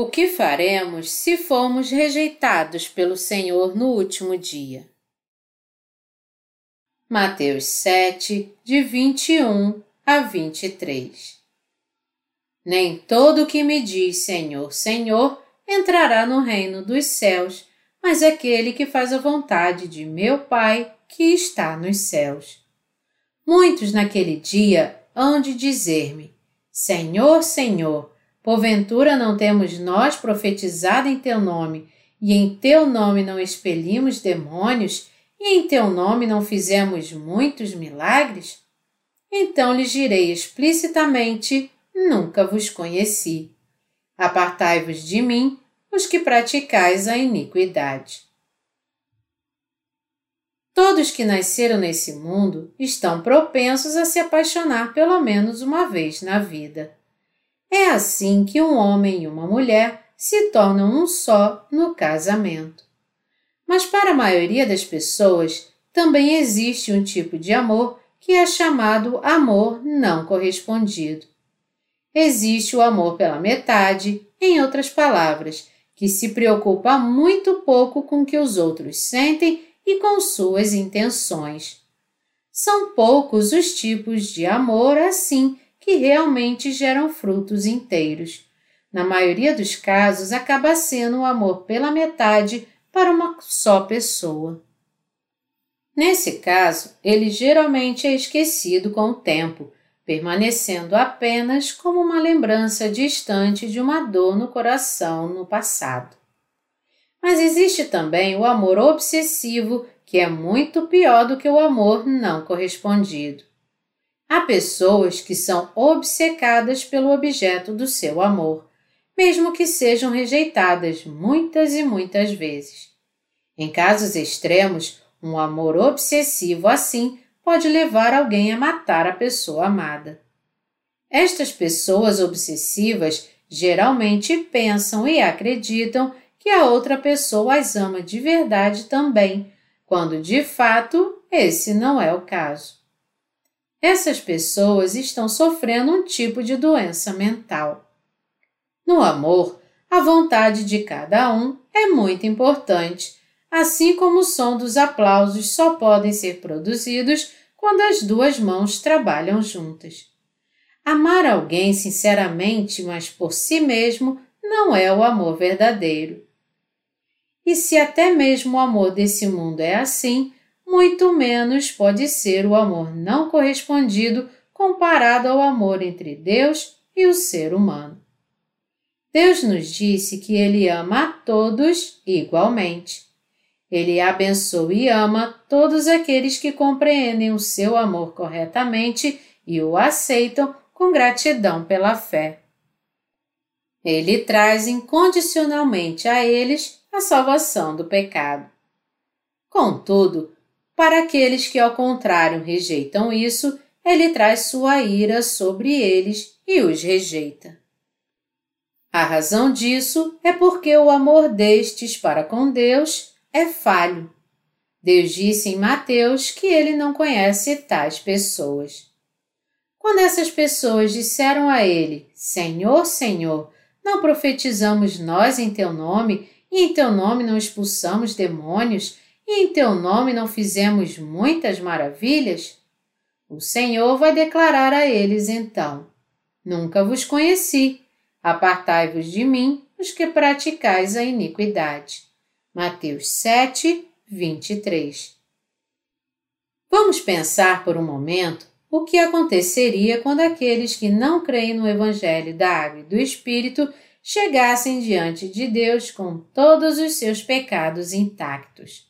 O que faremos se formos rejeitados pelo Senhor no último dia? Mateus 7, de 21 a 23 Nem todo que me diz Senhor, Senhor entrará no reino dos céus, mas aquele que faz a vontade de meu Pai que está nos céus. Muitos naquele dia hão de dizer-me: Senhor, Senhor, Porventura não temos nós profetizado em teu nome, e em teu nome não expelimos demônios, e em teu nome não fizemos muitos milagres? Então lhes direi explicitamente: Nunca vos conheci. Apartai-vos de mim, os que praticais a iniquidade. Todos que nasceram nesse mundo estão propensos a se apaixonar pelo menos uma vez na vida. É assim que um homem e uma mulher se tornam um só no casamento. Mas para a maioria das pessoas também existe um tipo de amor que é chamado amor não correspondido. Existe o amor pela metade, em outras palavras, que se preocupa muito pouco com o que os outros sentem e com suas intenções. São poucos os tipos de amor assim que realmente geram frutos inteiros. Na maioria dos casos, acaba sendo o amor pela metade para uma só pessoa. Nesse caso, ele geralmente é esquecido com o tempo, permanecendo apenas como uma lembrança distante de uma dor no coração no passado. Mas existe também o amor obsessivo, que é muito pior do que o amor não correspondido. Há pessoas que são obcecadas pelo objeto do seu amor, mesmo que sejam rejeitadas muitas e muitas vezes. Em casos extremos, um amor obsessivo assim pode levar alguém a matar a pessoa amada. Estas pessoas obsessivas geralmente pensam e acreditam que a outra pessoa as ama de verdade também, quando de fato esse não é o caso. Essas pessoas estão sofrendo um tipo de doença mental. No amor, a vontade de cada um é muito importante, assim como o som dos aplausos só podem ser produzidos quando as duas mãos trabalham juntas. Amar alguém sinceramente, mas por si mesmo, não é o amor verdadeiro. E se até mesmo o amor desse mundo é assim, muito menos pode ser o amor não correspondido comparado ao amor entre Deus e o ser humano. Deus nos disse que Ele ama a todos igualmente. Ele abençoa e ama todos aqueles que compreendem o seu amor corretamente e o aceitam com gratidão pela fé. Ele traz incondicionalmente a eles a salvação do pecado. Contudo, para aqueles que, ao contrário, rejeitam isso, ele traz sua ira sobre eles e os rejeita. A razão disso é porque o amor destes para com Deus é falho. Deus disse em Mateus que ele não conhece tais pessoas. Quando essas pessoas disseram a ele: Senhor, Senhor, não profetizamos nós em teu nome e em teu nome não expulsamos demônios e em teu nome não fizemos muitas maravilhas? O Senhor vai declarar a eles então: Nunca vos conheci. Apartai-vos de mim, os que praticais a iniquidade. Mateus 7, 23. Vamos pensar por um momento o que aconteceria quando aqueles que não creem no Evangelho da Água e do Espírito chegassem diante de Deus com todos os seus pecados intactos.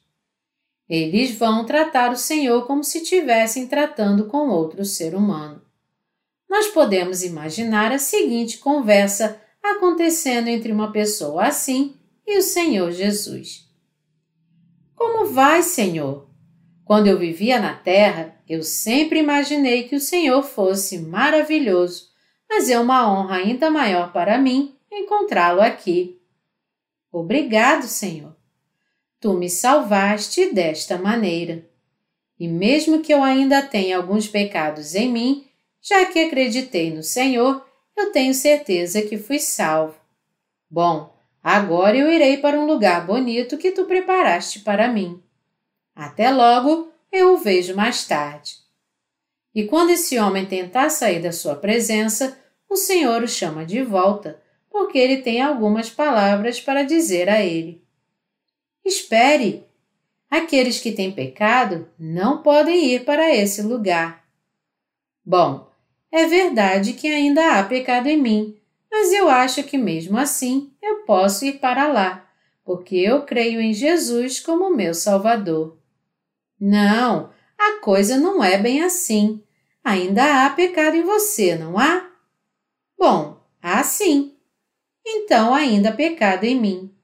Eles vão tratar o Senhor como se estivessem tratando com outro ser humano. Nós podemos imaginar a seguinte conversa acontecendo entre uma pessoa assim e o Senhor Jesus. Como vai, Senhor? Quando eu vivia na terra, eu sempre imaginei que o Senhor fosse maravilhoso, mas é uma honra ainda maior para mim encontrá-lo aqui. Obrigado, Senhor tu me salvaste desta maneira. E mesmo que eu ainda tenha alguns pecados em mim, já que acreditei no Senhor, eu tenho certeza que fui salvo. Bom, agora eu irei para um lugar bonito que tu preparaste para mim. Até logo, eu o vejo mais tarde. E quando esse homem tentar sair da sua presença, o Senhor o chama de volta, porque ele tem algumas palavras para dizer a ele. Espere! Aqueles que têm pecado não podem ir para esse lugar. Bom, é verdade que ainda há pecado em mim, mas eu acho que mesmo assim eu posso ir para lá, porque eu creio em Jesus como meu Salvador. Não, a coisa não é bem assim. Ainda há pecado em você, não há? Bom, há sim. Então ainda há pecado em mim.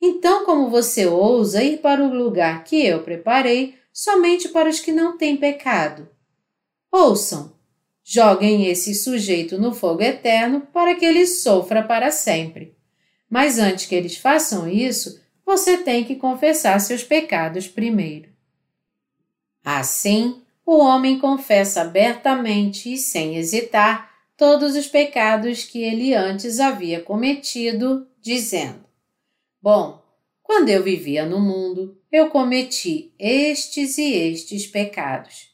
Então, como você ousa ir para o lugar que eu preparei somente para os que não têm pecado? Ouçam, joguem esse sujeito no fogo eterno para que ele sofra para sempre. Mas antes que eles façam isso, você tem que confessar seus pecados primeiro. Assim, o homem confessa abertamente e sem hesitar todos os pecados que ele antes havia cometido, dizendo: Bom, quando eu vivia no mundo, eu cometi estes e estes pecados.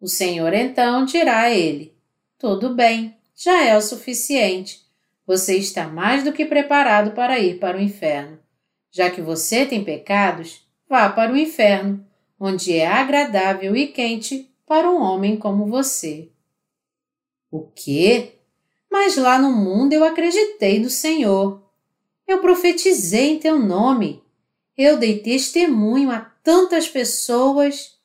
O Senhor então dirá a ele: Tudo bem, já é o suficiente. Você está mais do que preparado para ir para o inferno. Já que você tem pecados, vá para o inferno, onde é agradável e quente para um homem como você. O quê? Mas lá no mundo eu acreditei no Senhor. Eu profetizei em teu nome. Eu dei testemunho a tantas pessoas.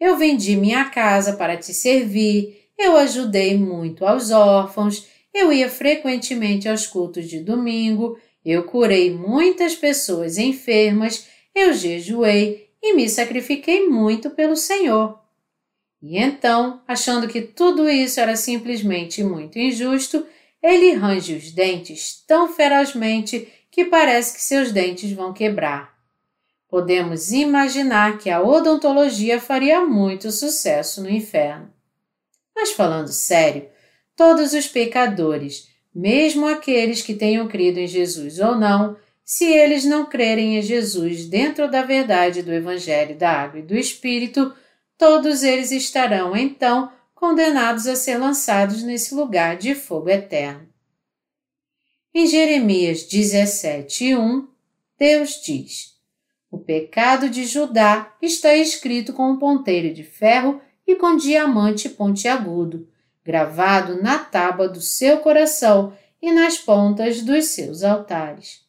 Eu vendi minha casa para te servir. Eu ajudei muito aos órfãos. Eu ia frequentemente aos cultos de domingo. Eu curei muitas pessoas enfermas. Eu jejuei e me sacrifiquei muito pelo Senhor. E então, achando que tudo isso era simplesmente muito injusto, ele range os dentes tão ferozmente que parece que seus dentes vão quebrar. Podemos imaginar que a odontologia faria muito sucesso no inferno. Mas falando sério, todos os pecadores, mesmo aqueles que tenham crido em Jesus ou não, se eles não crerem em Jesus dentro da verdade do Evangelho da Água e do Espírito, todos eles estarão então condenados a ser lançados nesse lugar de fogo eterno. Em Jeremias 17, 1, Deus diz: O pecado de Judá está escrito com um ponteiro de ferro e com diamante pontiagudo, gravado na tábua do seu coração e nas pontas dos seus altares.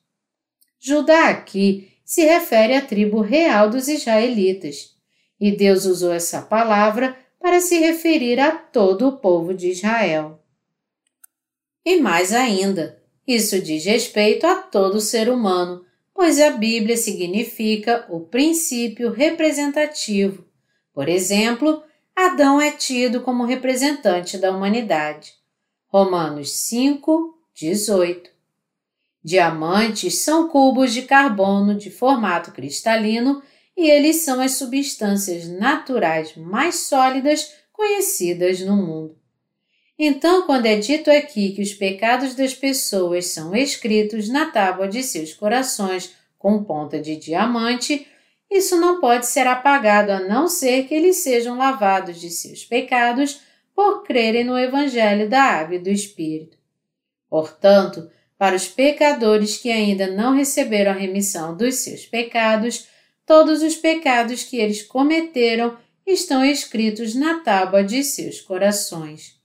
Judá aqui se refere à tribo real dos israelitas, e Deus usou essa palavra para se referir a todo o povo de Israel. E mais ainda, isso diz respeito a todo ser humano, pois a Bíblia significa o princípio representativo. Por exemplo, Adão é tido como representante da humanidade. Romanos 5, 18. Diamantes são cubos de carbono de formato cristalino e eles são as substâncias naturais mais sólidas conhecidas no mundo. Então, quando é dito aqui que os pecados das pessoas são escritos na tábua de seus corações com ponta de diamante, isso não pode ser apagado a não ser que eles sejam lavados de seus pecados por crerem no Evangelho da Água e do Espírito. Portanto, para os pecadores que ainda não receberam a remissão dos seus pecados, todos os pecados que eles cometeram estão escritos na tábua de seus corações.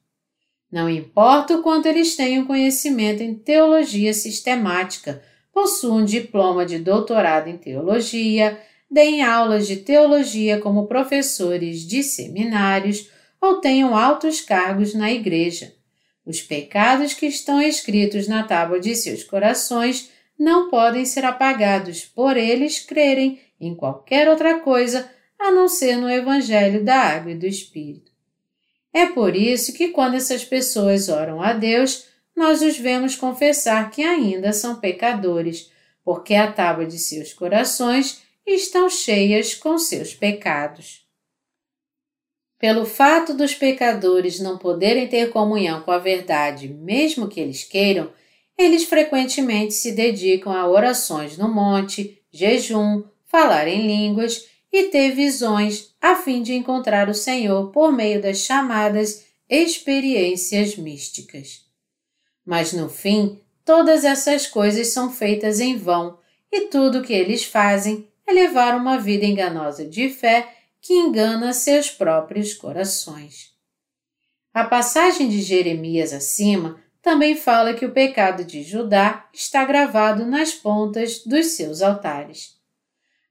Não importa o quanto eles tenham conhecimento em teologia sistemática, possuam diploma de doutorado em teologia, deem aulas de teologia como professores de seminários ou tenham altos cargos na igreja. Os pecados que estão escritos na tábua de seus corações não podem ser apagados por eles crerem em qualquer outra coisa a não ser no Evangelho da Água e do Espírito. É por isso que, quando essas pessoas oram a Deus, nós os vemos confessar que ainda são pecadores, porque a tábua de seus corações estão cheias com seus pecados. Pelo fato dos pecadores não poderem ter comunhão com a verdade, mesmo que eles queiram, eles frequentemente se dedicam a orações no monte, jejum, falar em línguas e ter visões a fim de encontrar o Senhor por meio das chamadas experiências místicas. Mas no fim, todas essas coisas são feitas em vão e tudo o que eles fazem é levar uma vida enganosa de fé que engana seus próprios corações. A passagem de Jeremias acima também fala que o pecado de Judá está gravado nas pontas dos seus altares.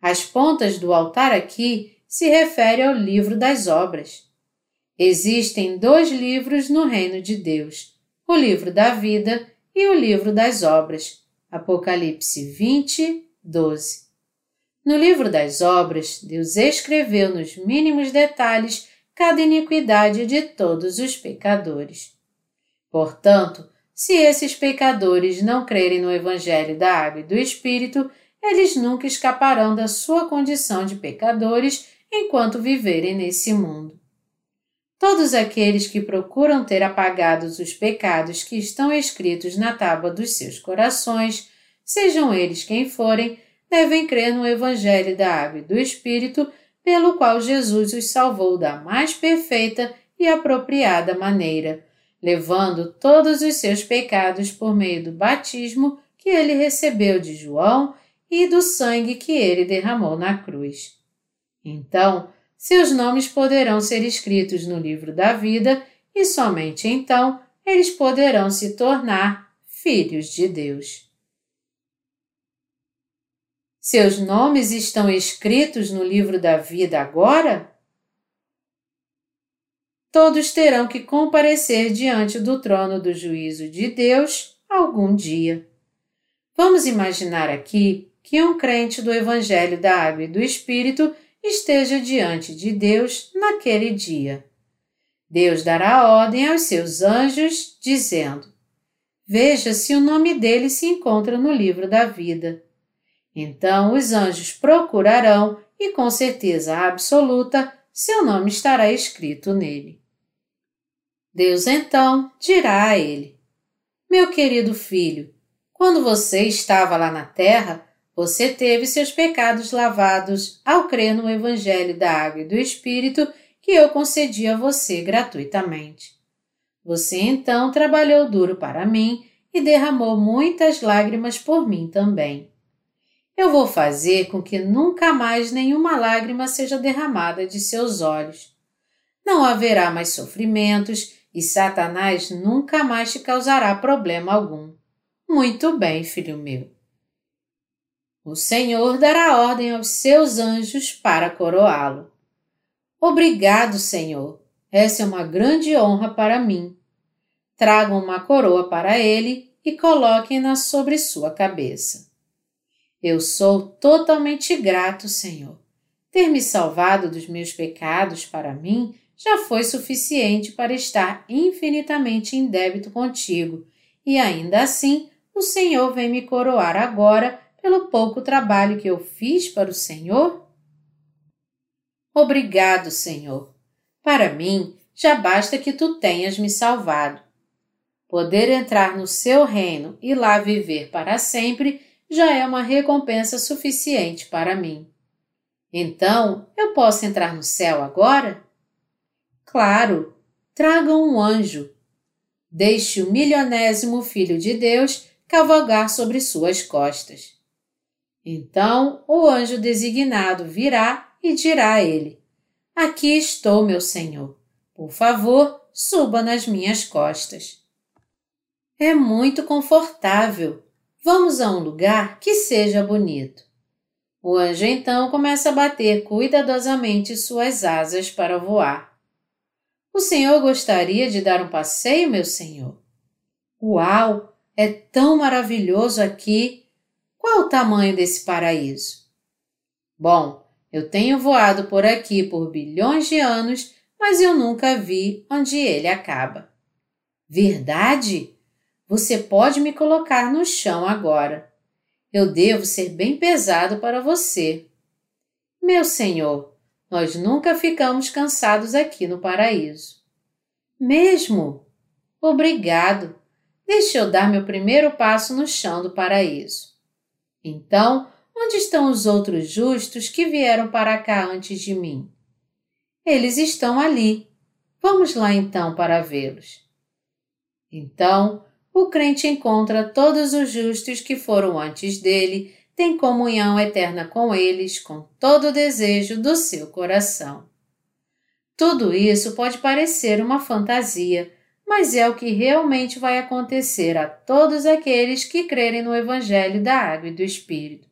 As pontas do altar aqui se refere ao livro das obras. Existem dois livros no reino de Deus: o livro da vida e o livro das obras. Apocalipse 20, 12. No livro das obras, Deus escreveu nos mínimos detalhes cada iniquidade de todos os pecadores. Portanto, se esses pecadores não crerem no Evangelho da Água e do Espírito, eles nunca escaparão da sua condição de pecadores enquanto viverem nesse mundo. Todos aqueles que procuram ter apagados os pecados que estão escritos na tábua dos seus corações, sejam eles quem forem, devem crer no Evangelho da Água e do Espírito pelo qual Jesus os salvou da mais perfeita e apropriada maneira, levando todos os seus pecados por meio do batismo que ele recebeu de João e do sangue que ele derramou na cruz. Então, seus nomes poderão ser escritos no livro da vida e somente então eles poderão se tornar filhos de Deus. Seus nomes estão escritos no livro da vida agora? Todos terão que comparecer diante do trono do juízo de Deus algum dia. Vamos imaginar aqui que um crente do Evangelho da Água e do Espírito esteja diante de Deus naquele dia. Deus dará ordem aos seus anjos, dizendo: Veja se o nome dele se encontra no livro da vida. Então os anjos procurarão e, com certeza absoluta, seu nome estará escrito nele. Deus então dirá a ele: Meu querido filho, quando você estava lá na terra, você teve seus pecados lavados ao crer no Evangelho da Água e do Espírito que eu concedi a você gratuitamente. Você então trabalhou duro para mim e derramou muitas lágrimas por mim também eu vou fazer com que nunca mais nenhuma lágrima seja derramada de seus olhos. Não haverá mais sofrimentos e Satanás nunca mais te causará problema algum. Muito bem, filho meu. O Senhor dará ordem aos seus anjos para coroá-lo. Obrigado, Senhor. Essa é uma grande honra para mim. Tragam uma coroa para ele e coloquem-na sobre sua cabeça. Eu sou totalmente grato, Senhor. Ter me salvado dos meus pecados para mim já foi suficiente para estar infinitamente em débito contigo, e ainda assim o Senhor vem me coroar agora pelo pouco trabalho que eu fiz para o Senhor? Obrigado, Senhor. Para mim, já basta que tu tenhas me salvado. Poder entrar no seu reino e lá viver para sempre já é uma recompensa suficiente para mim. Então, eu posso entrar no céu agora? Claro, tragam um anjo. Deixe o milionésimo Filho de Deus cavalgar sobre suas costas. Então o anjo designado virá e dirá a ele: Aqui estou, meu senhor. Por favor, suba nas minhas costas. É muito confortável, Vamos a um lugar que seja bonito. O anjo então começa a bater cuidadosamente suas asas para voar. O senhor gostaria de dar um passeio, meu senhor? Uau! É tão maravilhoso aqui! Qual o tamanho desse paraíso? Bom, eu tenho voado por aqui por bilhões de anos, mas eu nunca vi onde ele acaba. Verdade? Você pode me colocar no chão agora. Eu devo ser bem pesado para você. Meu senhor, nós nunca ficamos cansados aqui no paraíso. Mesmo? Obrigado. deixe eu dar meu primeiro passo no chão do paraíso. Então, onde estão os outros justos que vieram para cá antes de mim? Eles estão ali. Vamos lá então para vê-los. Então, o crente encontra todos os justos que foram antes dele, tem comunhão eterna com eles, com todo o desejo do seu coração. Tudo isso pode parecer uma fantasia, mas é o que realmente vai acontecer a todos aqueles que crerem no Evangelho da Água e do Espírito.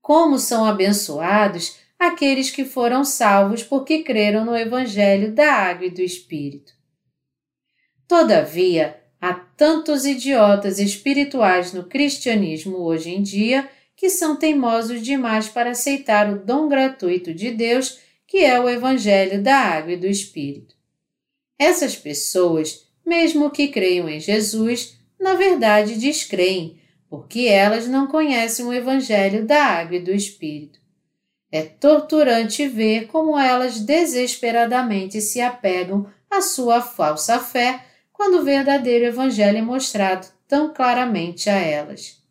Como são abençoados aqueles que foram salvos porque creram no Evangelho da Água e do Espírito. Todavia, há tantos idiotas espirituais no cristianismo hoje em dia que são teimosos demais para aceitar o dom gratuito de Deus, que é o Evangelho da Água e do Espírito. Essas pessoas, mesmo que creiam em Jesus, na verdade descreem, porque elas não conhecem o Evangelho da Água e do Espírito. É torturante ver como elas desesperadamente se apegam à sua falsa fé quando o verdadeiro Evangelho é mostrado tão claramente a elas.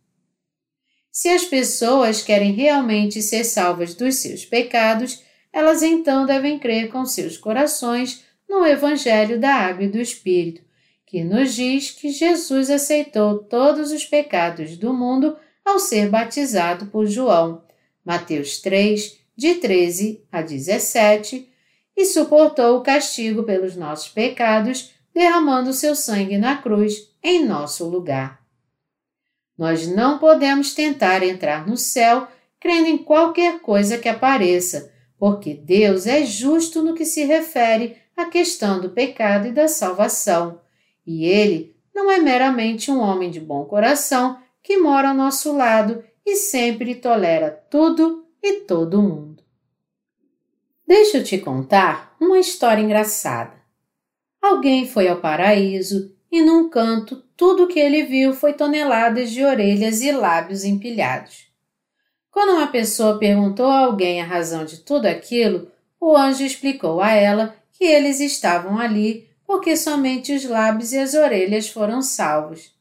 Se as pessoas querem realmente ser salvas dos seus pecados, elas então devem crer com seus corações no Evangelho da Água e do Espírito, que nos diz que Jesus aceitou todos os pecados do mundo ao ser batizado por João, Mateus 3, de 13 a 17, e suportou o castigo pelos nossos pecados, derramando seu sangue na cruz em nosso lugar. Nós não podemos tentar entrar no céu crendo em qualquer coisa que apareça, porque Deus é justo no que se refere a questão do pecado e da salvação, e ele não é meramente um homem de bom coração que mora ao nosso lado e sempre tolera tudo e todo mundo. Deixa eu te contar uma história engraçada. Alguém foi ao paraíso e num canto tudo o que ele viu foi toneladas de orelhas e lábios empilhados. Quando uma pessoa perguntou a alguém a razão de tudo aquilo, o anjo explicou a ela que eles estavam ali porque somente os lábios e as orelhas foram salvos.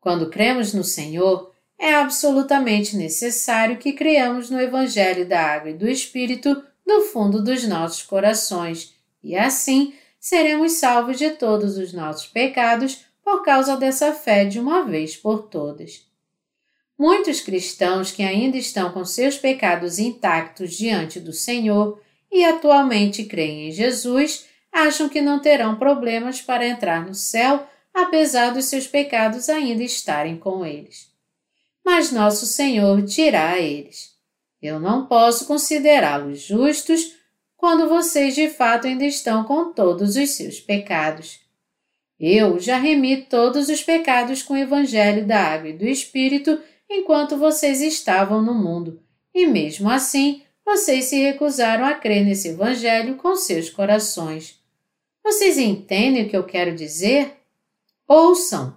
Quando cremos no Senhor, é absolutamente necessário que criamos no Evangelho da Água e do Espírito no fundo dos nossos corações, e assim seremos salvos de todos os nossos pecados por causa dessa fé de uma vez por todas. Muitos cristãos que ainda estão com seus pecados intactos diante do Senhor e atualmente creem em Jesus, acham que não terão problemas para entrar no céu, apesar dos seus pecados ainda estarem com eles. Mas nosso Senhor dirá a eles: Eu não posso considerá-los justos quando vocês de fato ainda estão com todos os seus pecados. Eu já remi todos os pecados com o Evangelho da Água e do Espírito enquanto vocês estavam no mundo, e mesmo assim vocês se recusaram a crer nesse Evangelho com seus corações. Vocês entendem o que eu quero dizer? Ouçam!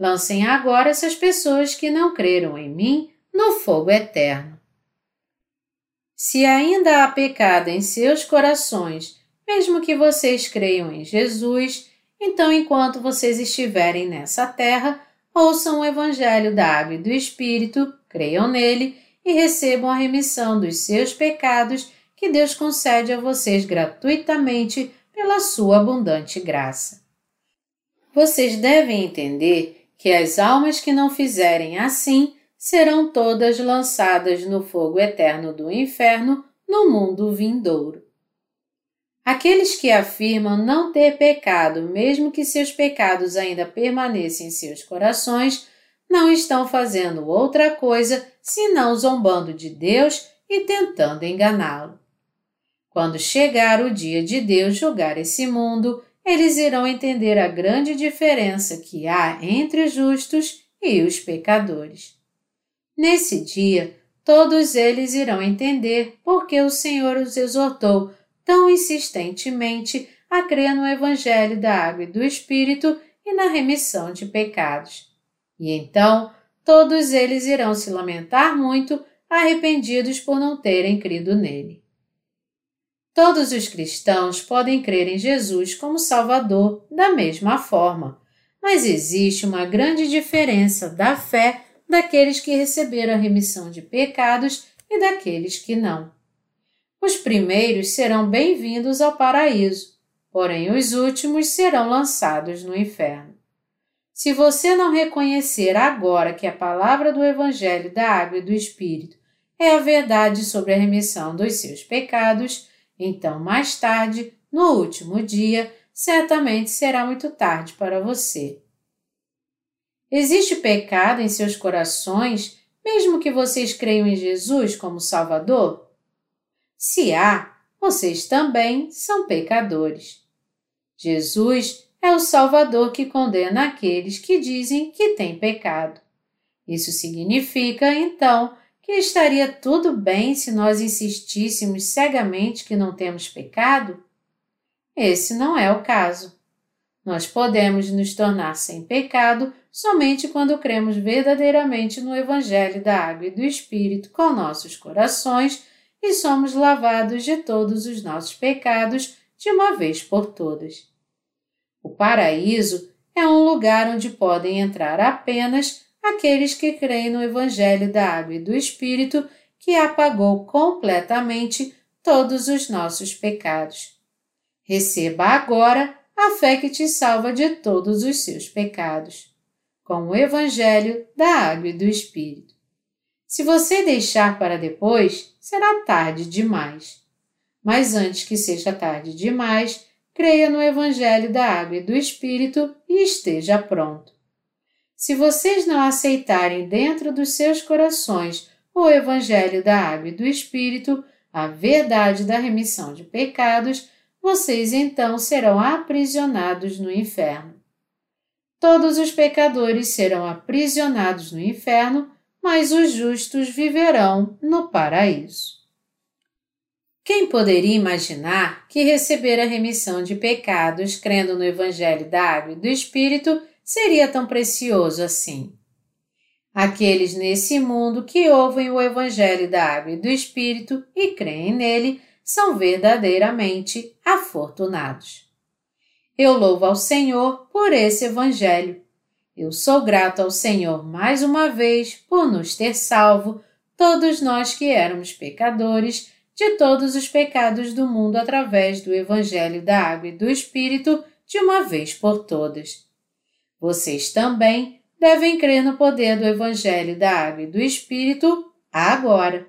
Lancem agora essas pessoas que não creram em mim no fogo eterno. Se ainda há pecado em seus corações, mesmo que vocês creiam em Jesus, então enquanto vocês estiverem nessa terra, ouçam o Evangelho da Água e do Espírito, creiam nele e recebam a remissão dos seus pecados que Deus concede a vocês gratuitamente pela sua abundante graça. Vocês devem entender que as almas que não fizerem assim serão todas lançadas no fogo eterno do inferno no mundo vindouro. Aqueles que afirmam não ter pecado, mesmo que seus pecados ainda permaneçam em seus corações, não estão fazendo outra coisa senão zombando de Deus e tentando enganá-lo. Quando chegar o dia de Deus julgar esse mundo, eles irão entender a grande diferença que há entre os justos e os pecadores. Nesse dia, todos eles irão entender porque o Senhor os exortou tão insistentemente a crer no Evangelho da Água e do Espírito e na remissão de pecados. E então todos eles irão se lamentar muito, arrependidos por não terem crido nele. Todos os cristãos podem crer em Jesus como Salvador da mesma forma, mas existe uma grande diferença da fé daqueles que receberam a remissão de pecados e daqueles que não. Os primeiros serão bem-vindos ao paraíso, porém os últimos serão lançados no inferno. Se você não reconhecer agora que a palavra do Evangelho da Água e do Espírito é a verdade sobre a remissão dos seus pecados, então mais tarde, no último dia, certamente será muito tarde para você. Existe pecado em seus corações, mesmo que vocês creiam em Jesus como Salvador? Se há, vocês também são pecadores. Jesus é o Salvador que condena aqueles que dizem que têm pecado. Isso significa, então, que estaria tudo bem se nós insistíssemos cegamente que não temos pecado? Esse não é o caso. Nós podemos nos tornar sem pecado somente quando cremos verdadeiramente no Evangelho da Água e do Espírito com nossos corações e somos lavados de todos os nossos pecados de uma vez por todas. O paraíso é um lugar onde podem entrar apenas aqueles que creem no Evangelho da Água e do Espírito que apagou completamente todos os nossos pecados. Receba agora a fé que te salva de todos os seus pecados, com o Evangelho da Água e do Espírito. Se você deixar para depois, será tarde demais. Mas antes que seja tarde demais, creia no Evangelho da Água e do Espírito e esteja pronto. Se vocês não aceitarem dentro dos seus corações o Evangelho da Água e do Espírito, a verdade da remissão de pecados, vocês então serão aprisionados no inferno. Todos os pecadores serão aprisionados no inferno, mas os justos viverão no paraíso. Quem poderia imaginar que receber a remissão de pecados crendo no Evangelho da Água e do Espírito seria tão precioso assim? Aqueles nesse mundo que ouvem o Evangelho da Água e do Espírito e creem nele são verdadeiramente afortunados. Eu louvo ao Senhor por esse Evangelho. Eu sou grato ao Senhor mais uma vez por nos ter salvo, todos nós que éramos pecadores de todos os pecados do mundo através do Evangelho da Água e do Espírito de uma vez por todas. Vocês também devem crer no poder do Evangelho da Água e do Espírito agora.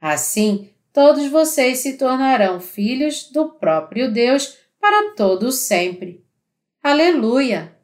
Assim, todos vocês se tornarão filhos do próprio Deus para todo sempre. Aleluia!